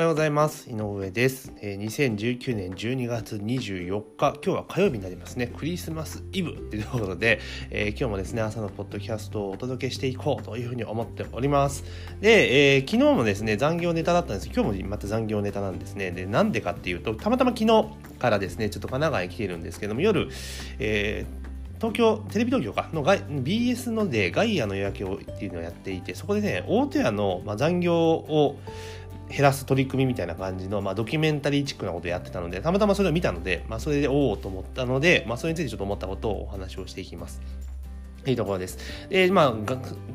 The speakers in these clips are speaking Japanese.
おはようございます。井上です、え、2019年12月24日。今日は火曜日になりますね。クリスマスイブというところで、えー、今日もですね朝のポッドキャストをお届けしていこうというふうに思っております。で、えー、昨日もですね残業ネタだったんです。今日もまた残業ネタなんですね。でなんでかっていうとたまたま昨日からですねちょっと神奈川に来てるんですけども夜、えー東京テレビ東京かの BS のでガイアの夜明けをっていうのをやっていてそこでね大戸屋の、ま、残業を減らす取り組みみたいな感じの、まあ、ドキュメンタリーチックなことをやってたのでたまたまそれを見たので、まあ、それでおおと思ったので、まあ、それについてちょっと思ったことをお話をしていきます。いいところです。で、まあ、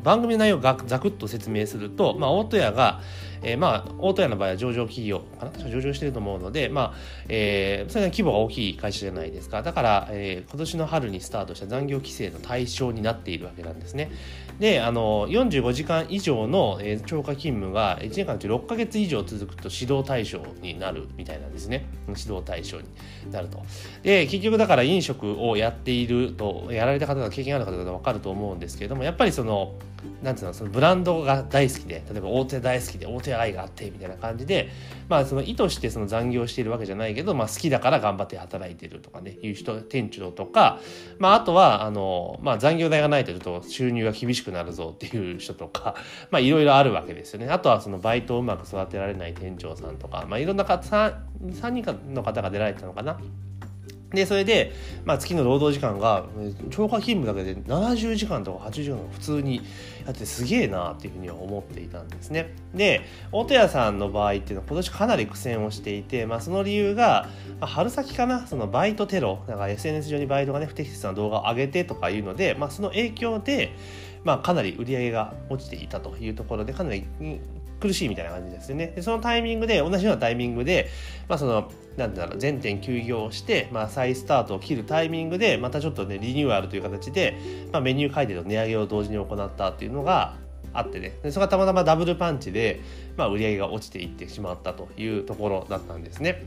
番組の内容をざくっと説明すると、まあ、大戸屋が、えー、まあ、大戸屋の場合は上場企業かな？上場してると思うので、まあ、えー、それが規模が大きい会社じゃないですか。だから、えー、今年の春にスタートした残業規制の対象になっているわけなんですね。で、あの、45時間以上の、超過勤務が1年間中6ヶ月以上続くと指導対象になるみたいなんですね。指導対象になると。で、結局だから飲食をやっていると、やられた方が経験ある方が分かると思うんですけれども、やっぱりその、なんていうのそのブランドが大好きで例えば大手大好きで大手愛があってみたいな感じでまあその意図してその残業しているわけじゃないけど、まあ、好きだから頑張って働いてるとかねいう人店長とか、まあ、あとはあの、まあ、残業代がないとちょっと収入が厳しくなるぞっていう人とか まあいろいろあるわけですよねあとはそのバイトをうまく育てられない店長さんとか、まあ、いろんな方 3, 3人の方が出られたのかな。でそれで、まあ、月の労働時間が超過勤務だけで70時間とか80時間普通にやってすげえなっていうふうには思っていたんですね。で大戸屋さんの場合っていうのは今年かなり苦戦をしていて、まあ、その理由が、まあ、春先かなそのバイトテロなんか SNS 上にバイトがね不適切な動画を上げてとかいうので、まあ、その影響で、まあ、かなり売り上げが落ちていたというところでかなり苦しいみたいな感じですよね。でそのタイミングで、同じようなタイミングで、まあその、なんだろう、全店休業して、まあ再スタートを切るタイミングで、またちょっとね、リニューアルという形で、まあメニュー改定と値上げを同時に行ったっていうのがあってね、でそれがたまたまダブルパンチで、まあ売り上げが落ちていってしまったというところだったんですね。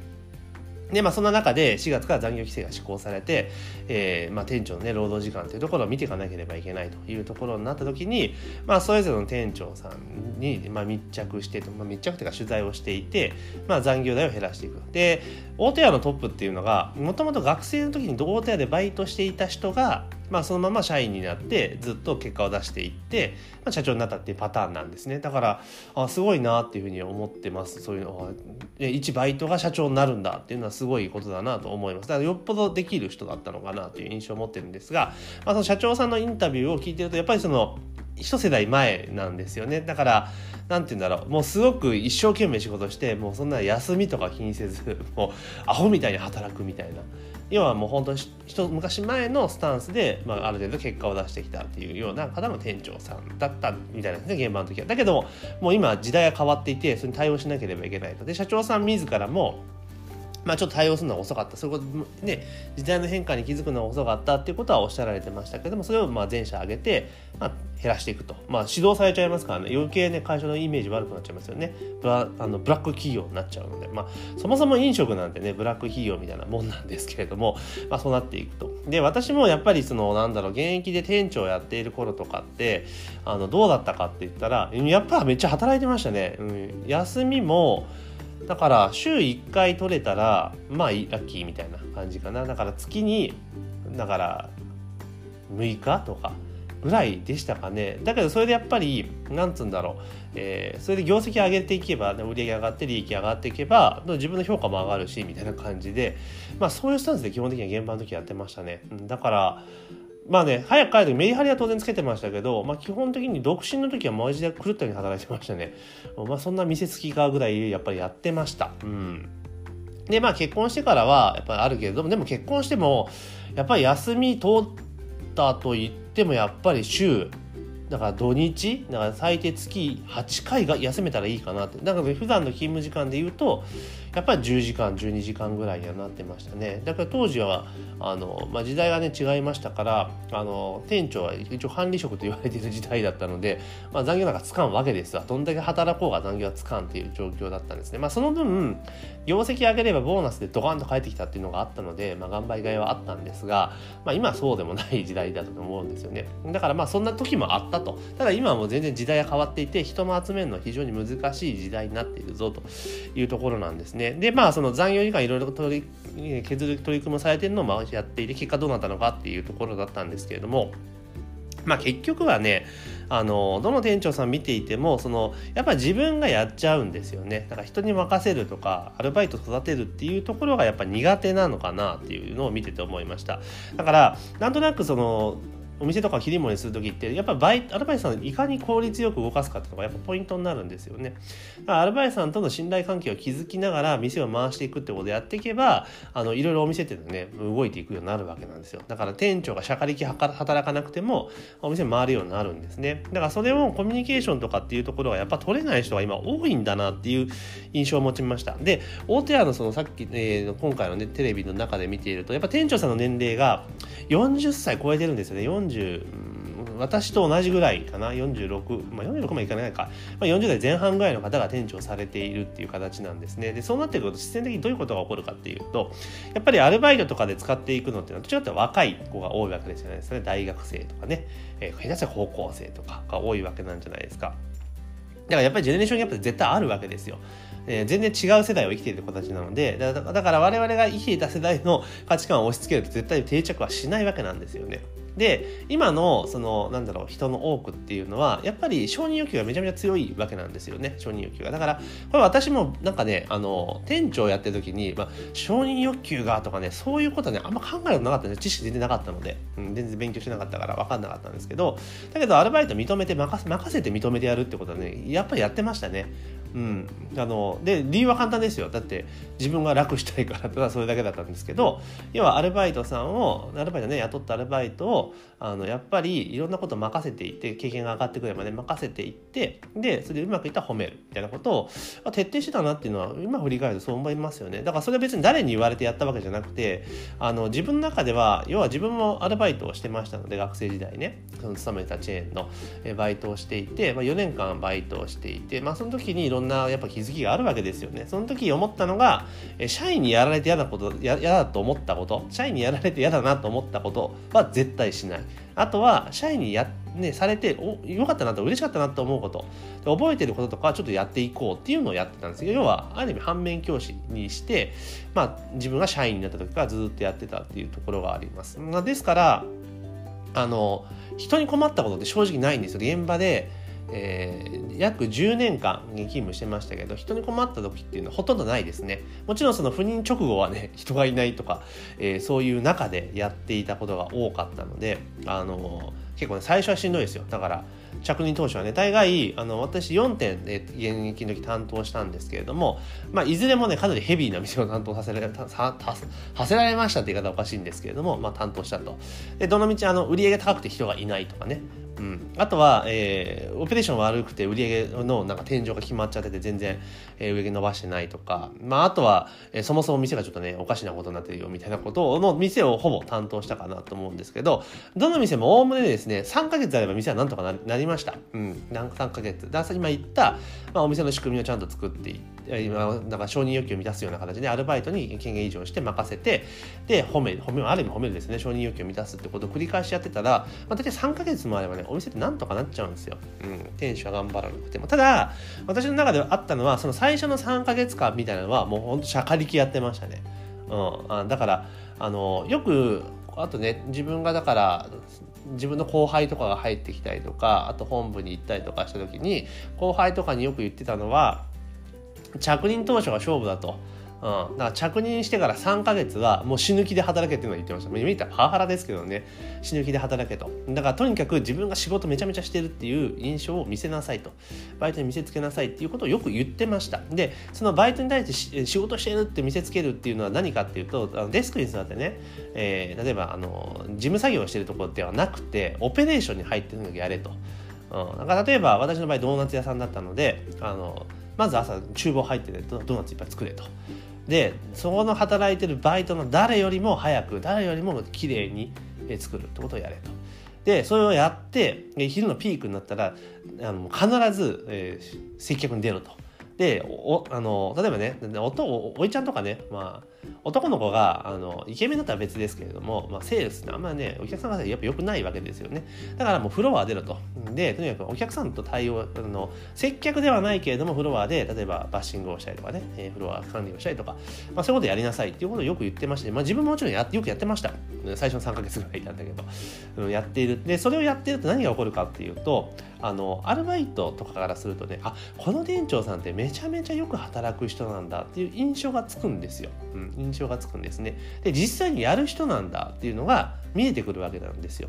で、まあ、そんな中で4月から残業規制が施行されて、えー、まあ、店長のね、労働時間というところを見ていかなければいけないというところになった時に、まあ、それぞれの店長さんに、まあ、密着して、まあ、密着というか取材をしていて、まあ、残業代を減らしていく。で、大手屋のトップっていうのが、もともと学生の時に大手屋でバイトしていた人が、まあ、そのまま社員になってずっと結果を出していって、まあ、社長になったっていうパターンなんですね。だからあすごいなっていうふうに思ってます。そういうのは一バイトが社長になるんだっていうのはすごいことだなと思います。だからよっぽどできる人だったのかなという印象を持ってるんですが、まあ、その社長さんのインタビューを聞いてるとやっぱりその一世代前なんですよねだから何て言うんだろうもうすごく一生懸命仕事してもうそんな休みとか気にせず もうアホみたいに働くみたいな要はもう本当に昔前のスタンスで、まあ、ある程度結果を出してきたっていうような方の店長さんだったみたいなですね現場の時は。だけどももう今時代が変わっていてそれに対応しなければいけないと。で社長さん自らもまあ、ちょっと対応するのは遅かった。そういうことね時代の変化に気づくのは遅かったっていうことはおっしゃられてましたけどもそれをまあ全社上げて、まあ、減らしていくと、まあ、指導されちゃいますからね。余計ね会社のイメージ悪くなっちゃいますよね。ブラあのブラック企業になっちゃうので、まあ、そもそも飲食なんてねブラック企業みたいなもんなんですけれども、まあ、そうなっていくと。で私もやっぱりそのなんだろう現役で店長やっている頃とかってあのどうだったかって言ったらやっぱめっちゃ働いてましたね、うん、休みもだから週1回取れたらまあラッキーみたいな感じかな。だから月にだから6日とかぐらいでしたかね。だけどそれでやっぱりなんつうんだろう、えー、それで業績上げていけば、ね、売り上げ上がって利益上がっていけば自分の評価も上がるしみたいな感じで。まあそういうスタンスで基本的には現場の時やってましたね。だからまあね、早く帰る時メリハリは当然つけてましたけど、まあ基本的に独身の時はマジで狂ったように働いてましたね。まあそんな見せつきかぐらいやっぱりやってました。うん。で、まあ結婚してからはやっぱりあるけれども、でも結婚しても、やっぱり休み通ったと言ってもやっぱり週、だから土日、だから最低月8回が休めたらいいかなって。だから普段の勤務時間で言うと、やっぱり10時間12時間ぐらいにはなってましたね。だから当時はあの、まあ、時代がね違いましたからあの店長は一応管理職と言われている時代だったので、まあ、残業なんかつかんわけですわ。どんだけ働こうが残業はつかんっていう状況だったんですね、まあ、その分業績上げればボーナスでドカンと返ってきたっていうのがあったので、まあ、頑張りがいはあったんですが、まあ、今はそうでもない時代だと思うんですよね。だからまあそんな時もあったと。ただ今はもう全然時代が変わっていて人も集めるのは非常に難しい時代になっているぞというところなんですね。でまあその残業時間いろいろ取り削る取り組みされてるのもやっていて結果どうなったのかっていうところだったんですけれどもまあ結局はねあのどの店長さん見ていてもそのやっぱり自分がやっちゃうんですよね。だから人に任せるとかアルバイト育てるっていうところがやっぱ苦手なのかなっていうのを見てて思いました。だからなんとなくそのお店とか切り盛りする時ってやっぱバイアルバイトさんいかに効率よく動かすかっていうのがやっぱポイントになるんですよね。だからアルバイトさんとの信頼関係を築きながら店を回していくってことをやっていけばあのいろいろお店っていうのはね動いていくようになるわけなんですよ。だから店長がしゃかりき働かなくてもお店回るようになるんですね。だからそれをコミュニケーションとかっていうところがやっぱ取れない人が今多いんだなっていう印象を持ちました。で大手屋のそのさっき、えー、今回のねテレビの中で見ているとやっぱ店長さんの年齢が40歳超えてるんですよね。40私と同じぐらいかな46、まあ、46もいかないか、まあ、40代前半ぐらいの方が店長されているっていう形なんですね。でそうなってくると必然的にどういうことが起こるかっていうとやっぱりアルバイトとかで使っていくのっていうのはどちらかというと若い子が多いわけですよね。大学生とかね、えー、下手したら高校生とかが多いわけなんじゃないですか。だからやっぱりジェネレーションギャップって絶対あるわけですよ。えー、全然違う世代を生きている子たちなのでだから我々が生きていた世代の価値観を押し付けると絶対定着はしないわけなんですよね。で今のそのなんだろう人の多くっていうのはやっぱり承認欲求がめちゃめちゃ強いわけなんですよね承認欲求が。だからこれ私もなんかねあの店長やってる時に、まあ、承認欲求がとかねそういうことはねあんま考えたことなかったんで知識全然なかったので、うん、全然勉強してなかったから分かんなかったんですけど。だけどアルバイト認めて任せ任せて認めてやるってことはねやっぱりやってましたね。うん、あので理由は簡単ですよ。だって自分が楽したいからとか それだけだったんですけど要はアルバイトさんをアルバイトね雇ったアルバイトをあのやっぱりいろんなこと任せていって経験が上がってくればね任せていってでそれでうまくいったら褒めるみたいなことを徹底してたなっていうのは今振り返るとそう思いますよね。だからそれは別に誰に言われてやったわけじゃなくてあの自分の中では要は自分もアルバイトをしてましたので学生時代ね。その勤めたチェーンのバイトをしていて、まあ、4年間バイトをしていて、まあ、その時にいろんなやっぱ気づきがあるわけですよね。その時思ったのが社員にやられて嫌なこと嫌だと思ったこと社員にやられて嫌だなと思ったことは絶対しない。あとは社員にや、ね、されておよかったなと嬉しかったなと思うこと。覚えてることとかちょっとやっていこうっていうのをやってたんです。けど要はある意味反面教師にして、まあ、自分が社員になった時からずっとやってたっていうところがあります。まあ、ですからあの人に困ったことって正直ないんですよ。現場でえー、約10年間勤務してましたけど人に困った時っていうのはほとんどないですね。もちろんその赴任直後はね 人がいないとか、えー、そういう中でやっていたことが多かったのであの結構ね最初はしんどいですよ。だから着任当初はね大概あの私4点で現役の時担当したんですけれども、まあ、いずれもねかなりヘビーな店を担当させられささせられましたって言い方おかしいんですけれども、まあ、担当したと。でどのみちあの売り上げ高くて人がいないとかね。うん、あとは、えー、オペレーション悪くて売り上げのなんか天井が決まっちゃってて全然、えー、上げ伸ばしてないとか、まあ、あとは、えー、そもそも店がちょっとねおかしなことになってるよみたいなことの店をほぼ担当したかなと思うんですけどどの店もおおむねですね3ヶ月あれば店はなんとかなりました、うん、なん3ヶ月。だ今言った、まあ、お店の仕組みをちゃんと作っていって今なんか承認欲求を満たすような形でアルバイトに権限移譲して任せてで褒め褒めある意味褒めるですね。承認欲求を満たすってことを繰り返しやってたら、まあ、大体3ヶ月もあればねお店ってなんとかなっちゃうんですよ、うん、店主は頑張らなくても。ただ私の中であったのはその最初の3ヶ月間みたいなのはもうほんとしゃかりきやってましたね、うん、あだからあのよくあとね自分がだから自分の後輩とかが入ってきたりとかあと本部に行ったりとかした時に後輩とかによく言ってたのは着任当初が勝負だと。うん、だから着任してから3か月はもう死ぬ気で働けっていうのを言ってました。見たらパワハラですけどね、死ぬ気で働けと。だからとにかく自分が仕事めちゃめちゃしてるっていう印象を見せなさいと。バイトに見せつけなさいっていうことをよく言ってました。で、そのバイトに対して仕事してるって見せつけるっていうのは何かっていうと、あのデスクに座ってね、えー、例えばあの事務作業をしてるところではなくて、オペレーションに入ってるのやれと。うん、だから例えば私の場合ドーナツ屋さんだったので、あのまず朝厨房入ってねドーナツいっぱい作れと。でそこの働いてるバイトの誰よりも早く誰よりも綺麗に作るってことをやれと。でそれをやって昼のピークになったらあの必ず、えー、接客に出ろと。でおあの例えばねおとおおいちゃんとかね、まあ、男の子があのイケメンだったら別ですけれども、まあ、セールスってあんまねお客さんがやっぱ良くないわけですよね。だからもうフロア出ろと。でとにかくお客さんと対応あの接客ではないけれどもフロアで例えばバッシングをしたりとかね、えー、フロア管理をしたりとか、まあ、そういうことやりなさいっていうことをよく言ってまして、まあ、自分ももちろんやよくやってました。最初の3ヶ月ぐらいいたんだけど、うん、やっている。でそれをやってると何が起こるかっていうとあのアルバイトとかからするとねあこの店長さんってめちゃめちゃよく働く人なんだっていう印象がつくんですよ、うん、印象がつくんですね。で実際にやる人なんだっていうのが見えてくるわけなんですよ。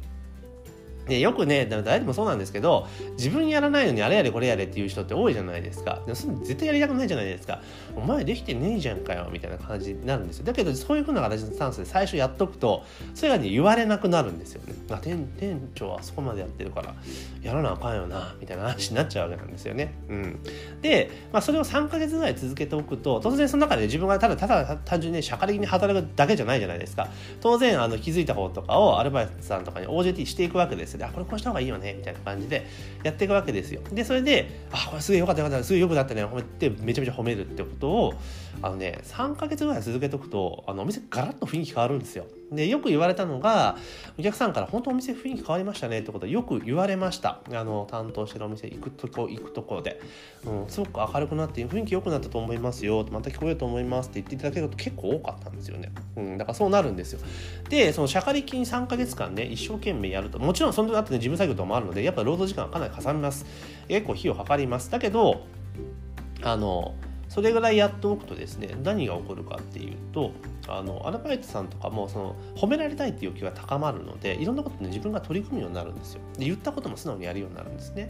でよくね誰でもそうなんですけど自分やらないのにあれやれこれやれっていう人って多いじゃないですか。でも絶対やりたくないじゃないですか。お前できてねえじゃんかよみたいな感じになるんですよ。だけどそういうふうな形のスタンスで最初やっとくとそれがね言われなくなるんですよね。まあ店店長はそこまでやってるからやらなあかんよなみたいな話になっちゃうわけなんですよね。うん。で、まあ、それを3か月ぐらい続けておくと当然その中で自分がただただ単純に社会的に働くだけじゃないじゃないですか。当然あの気づいた方とかをアルバイトさんとかに OJT していくわけですであこれこうした方がいいよねみたいな感じでやっていくわけですよ。でそれであこれすげえよかったよかったすげえよくなったね褒めてめちゃめちゃ褒めるってことをあのね3か月ぐらい続けとくとあのお店ガラッと雰囲気変わるんですよ。でよく言われたのがお客さんから本当お店雰囲気変わりましたねってことはよく言われました。あの担当してるお店行くとこ行くところで、うん、すごく明るくなって雰囲気良くなったと思いますよ。また聞こえると思いますって言っていただけると結構多かったんですよね、うん、だからそうなるんですよ。でその社会金3か月間ね一生懸命やるともちろんその後ね事務作業とかもあるのでやっぱ労働時間はかなりかさみます。結構費用かかります。だけどあのそれぐらいやっておくとですね何が起こるかっていうとあのアルバイトさんとかもその褒められたいっていう欲求が高まるのでいろんなことね自分が取り組むようになるんですよ。で言ったことも素直にやるようになるんですね。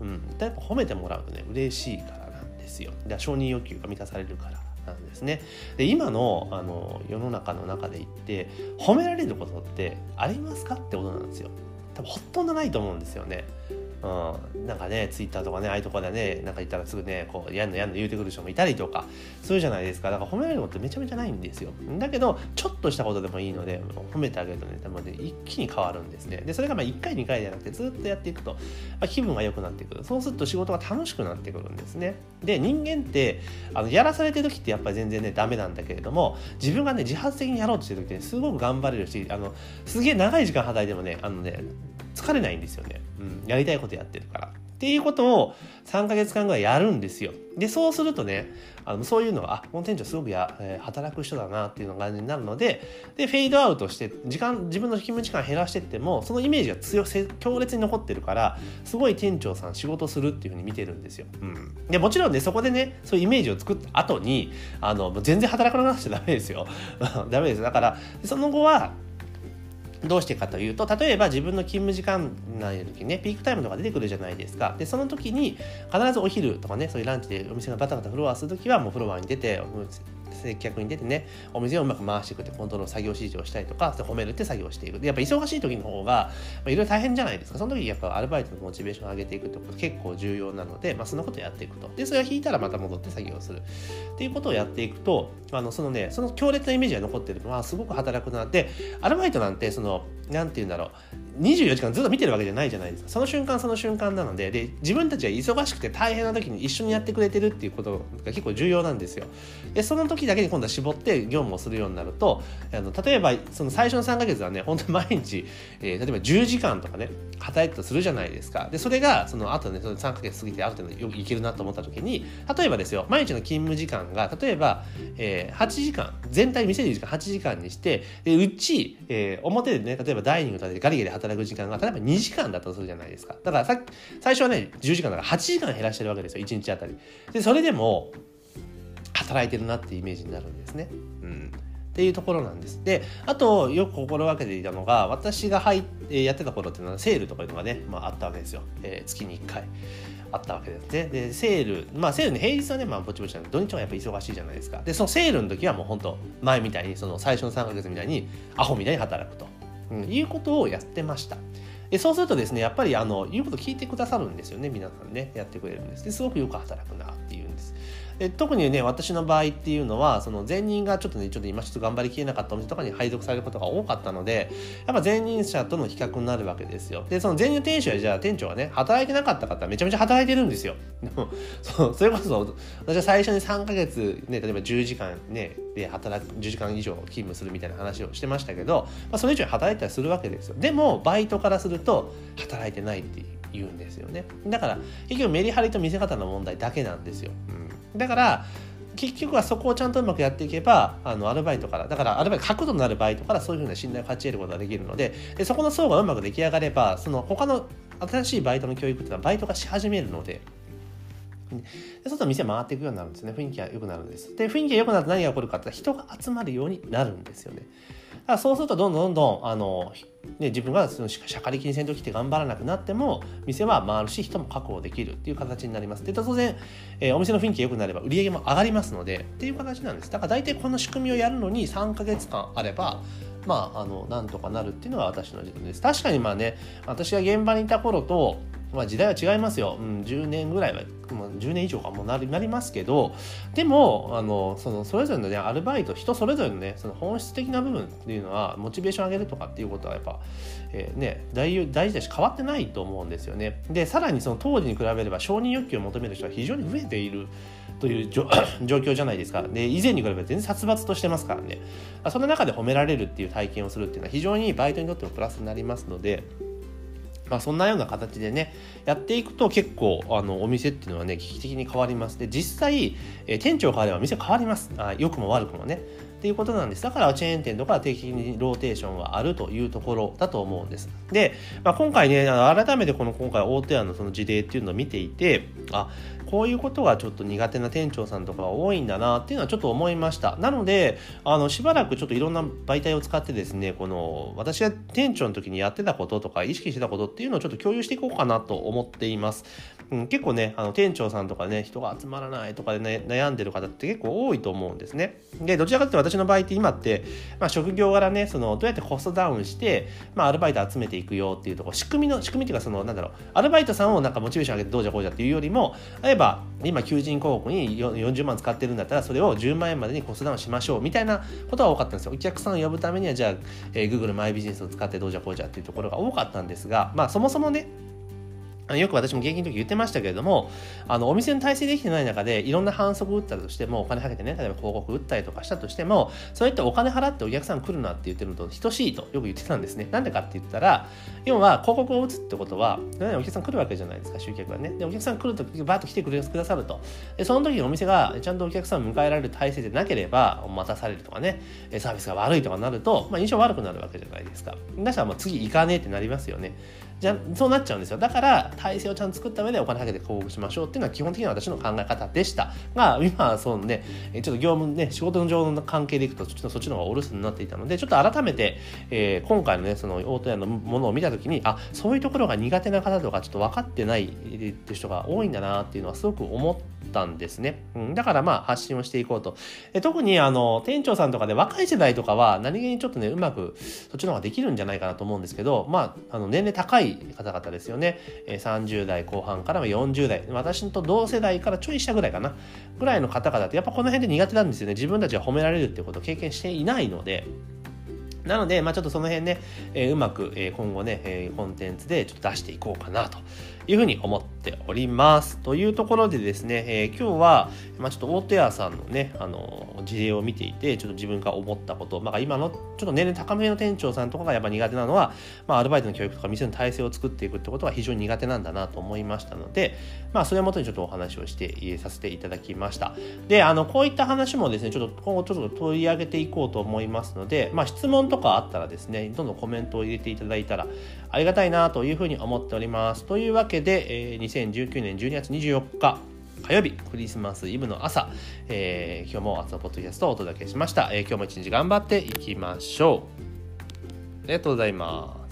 うん。やっぱ褒めてもらうとね嬉しいからなんですよ。で承認欲求が満たされるからなんですね。で今のあの世の中の中で言って褒められることってありますかってことなんですよ。多分ほとんどないと思うんですよね。うん、なんかねツイッターとかねああいうとこでねなんか言ったらすぐねこうやんのやんの言うてくる人もいたりとかそうじゃないですか。だから褒められることってめちゃめちゃないんですよ。だけどちょっとしたことでもいいので褒めてあげるとね多分ね一気に変わるんですね。でそれがまあ1回2回じゃなくてずっとやっていくと、まあ、気分が良くなってくる。そうすると仕事が楽しくなってくるんですね。で人間ってあのやらされてる時ってやっぱり全然ねダメなんだけれども自分がね自発的にやろうとしてる時ってすごく頑張れるしあのすげえ長い時間働いてもねあのね疲れないんですよね、うん、やりたいことやってるからっていうことを3ヶ月間ぐらいやるんですよ。で、そうするとね、あのそういうのは、あ、この店長すごくや、えー、働く人だなっていうの感じになるので、で、フェードアウトして、時間、自分の勤務時間減らしてっても、そのイメージが強強烈に残ってるから、すごい店長さん仕事するっていうふうに見てるんですよ。うん。で、もちろんね、そこでね、そういうイメージを作った後に、あの、全然働かなくちゃダメですよ。ダメです。だから、その後は、どうしてかというと例えば自分の勤務時間内の時にねピークタイムとか出てくるじゃないですか。でその時に必ずお昼とかねそういうランチでお店がバタバタフロアする時はもうフロアに出て接客に出てねお店をうまく回していくってコントロール作業指示をしたりとか褒めるって作業をしていく。でやっぱ忙しい時の方がいろいろ大変じゃないですか。その時やっぱアルバイトのモチベーションを上げていくってこと結構重要なので、まあ、そんなことをやっていくと。でそれが引いたらまた戻って作業する。っていうことをやっていくとあのそのねその強烈なイメージが残ってるのはすごく働くなってアルバイトなんてその何て言うんだろう。24時間ずっと見てるわけじゃないじゃないですか。その瞬間その瞬間なのでで自分たちが忙しくて大変な時に一緒にやってくれてるっていうことが結構重要なんですよ。でその時だけに今度は絞って業務をするようになるとあの例えばその最初の3ヶ月はね本当に毎日、えー、例えば10時間とかね働いたとするじゃないですか。でそれがその後ねその3ヶ月過ぎてある程度よくいけるなと思った時に例えばですよ毎日の勤務時間が例えば、えー、8時間全体見せる時間8時間にしてでうち、えー、表でね例えばダイニングとかでガリガリ働働く時間が例えば2時間だとするじゃないですかだからさ最初はね10時間だから8時間減らしてるわけですよ1日あたりでそれでも働いてるなっていうイメージになるんですね。うんっていうところなんです。で、あと、よく心がけていたのが、私が入って、やってた頃っていうのは、セールとかいうのがね、まあ、あったわけですよ。えー、月に1回。あったわけですね。で、セール、まあ、セールね、平日はね、まあ、ぼちぼちなんで、土日はやっぱ忙しいじゃないですか。で、そのセールの時はもう本当前みたいに、その最初の3ヶ月みたいに、アホみたいに働くと、いうことをやってました。でそうするとですねやっぱりあの言うこと聞いてくださるんですよね皆さんねやってくれるんです。ですごくよく働くなっていうんです。で特にね私の場合っていうのはその前任がちょっとねちょっと今ちょっと頑張りきれなかったお店とかに配属されることが多かったのでやっぱ前任者との比較になるわけですよ。でその前任店主はじゃあ店長がね働いてなかった方はめちゃめちゃ働いてるんですよ。そうそれこそ私は最初に3ヶ月ね例えば10時間ねで働く10時間以上勤務するみたいな話をしてましたけど、まあ、それ以上に働いたりするわけですよ。でもバイトからすると働いてないって言うんですよね。だから結局メリハリと見せ方の問題だけなんですよ、うん、だから結局はそこをちゃんとうまくやっていけばあのアルバイトからだからアルバイト角度のあるバイトからそういうふうな信頼を勝ち得ることができるのででそこの層がうまく出来上がればその他の新しいバイトの教育っていうのはバイトがし始めるので。でそうすると店回っていくようになるんですね。雰囲気が良くなるんです。で雰囲気が良くなると何が起こるかって人が集まるようになるんですよね。だからそうするとどんどんどんどんあの、ね、自分がそのしゃかりきに先頭来て頑張らなくなっても店は回るし人も確保できるっていう形になります。で当然、えー、お店の雰囲気が良くなれば売り上げも上がりますのでっていう形なんです。だから大体この仕組みをやるのに3ヶ月間あればまあ、あのなんとかなるっていうのが私の自分です。確かにまあね私が現場にいた頃とまあ、時代は違いますよ、うん、10年ぐらいは、まあ、10年以上かもなりなりますけどでもあのそのそれぞれの、ね、アルバイト人それぞれのねその本質的な部分っていうのはモチベーション上げるとかっていうことはやっぱ、えー、ね、大大事だし変わってないと思うんですよね。でさらにその当時に比べれば承認欲求を求める人は非常に増えているという状 況じゃないですか。で以前に比べて全然殺伐としてますからね。その中で褒められるっていう体験をするっていうのは非常にバイトにとってもプラスになりますのでまあ、そんなような形でねやっていくと結構あのお店っていうのはね危機的に変わります。で実際、え、店長変われば店変わります。あ良くも悪くもね。っていうことなんです。だからチェーン店とか定期的にローテーションがあるというところだと思うんです。で、まあ、今回ね改めてこの今回大手屋のその事例っていうのを見ていてあこういうことがちょっと苦手な店長さんとかが多いんだなっていうのはちょっと思いました。なのであのしばらくちょっといろんな媒体を使ってですねこの私が店長の時にやってたこととか意識してたことっていうのをちょっと共有していこうかなと思っています。うん、結構ねあの店長さんとかね人が集まらないとかで、ね、悩んでる方って結構多いと思うんですね。でどちらかというと私の場合って今って、まあ、職業柄ねそのどうやってコストダウンして、まあ、アルバイト集めていくよっていうとこ仕組みの仕組みっていうかそのなんだろうアルバイトさんをなんかモチベーション上げてどうじゃこうじゃっていうよりも例えば今求人広告に40万使ってるんだったらそれを10万円までにコストダウンしましょうみたいなことが多かったんですよ。お客さんを呼ぶためにはじゃあ、えー、Google マイビジネスを使ってどうじゃこうじゃっていうところが多かったんですがまあそもそもねよく私も現金の時言ってましたけれども、あのお店の体制できてない中でいろんな反則打ったとしても、お金かけてね、例えば広告打ったりとかしたとしても、そうやってお金払ってお客さん来るなって言ってるのと等しいとよく言ってたんですね。なんでかって言ったら、要は広告を打つってことは、お客さん来るわけじゃないですか、集客はね。で、お客さん来ると、バーッと来てくれくださると。で、その時にお店がちゃんとお客さんを迎えられる体制でなければ、待たされるとかね、サービスが悪いとかなると、まあ、印象悪くなるわけじゃないですか。だからもう次行かねえってなりますよね。じゃそうなっちゃうんですよ。だから体制をちゃんと作った上でお金かけて広告しましょうっていうのは基本的には私の考え方でした。が今はそうねちょっと業務ね仕事の上の関係でいくとちょっとそっちの方がお留守になっていたのでちょっと改めて、えー、今回のねその大戸屋のものを見た時にあそういうところが苦手な方とかちょっと分かってないっていう人が多いんだなっていうのはすごく思ったんですね、うん、だからまあ発信をしていこうと。え特にあの店長さんとかで若い世代とかは何気にちょっとねうまくそっちの方ができるんじゃないかなと思うんですけどまああの年齢高い方々ですよね。30代後半から40代、私と同世代からちょい下ぐらいかな、ぐらいの方々ってやっぱこの辺で苦手なんですよね。自分たちが褒められるってことを経験していないので。なので、まあ、ちょっとその辺ね、えー、うまく、えー、今後ね、えー、コンテンツでちょっと出していこうかなというふうに思っております。というところでですね、えー、今日は、まあ、ちょっと大手屋さんのね、あの事例を見ていて、ちょっと自分が思ったこと、まあ、今のちょっと年齢高めの店長さんとかがやっぱ苦手なのは、まあ、アルバイトの教育とか店の体制を作っていくってことは非常に苦手なんだなと思いましたので、まあ、それをもとにちょっとお話をして入れさせていただきました。で、あの、こういった話もですね、ちょっと今後ちょっと取り上げていこうと思いますので、まあ、質問とかあったらですね、どんどんコメントを入れていただいたらありがたいなというふうに思っております。というわけで、えー、2019年12月24日、火曜日、クリスマスイブの朝、えー、今日も朝ポッドキャストをお届けしました。えー、今日も一日頑張っていきましょう。ありがとうございます。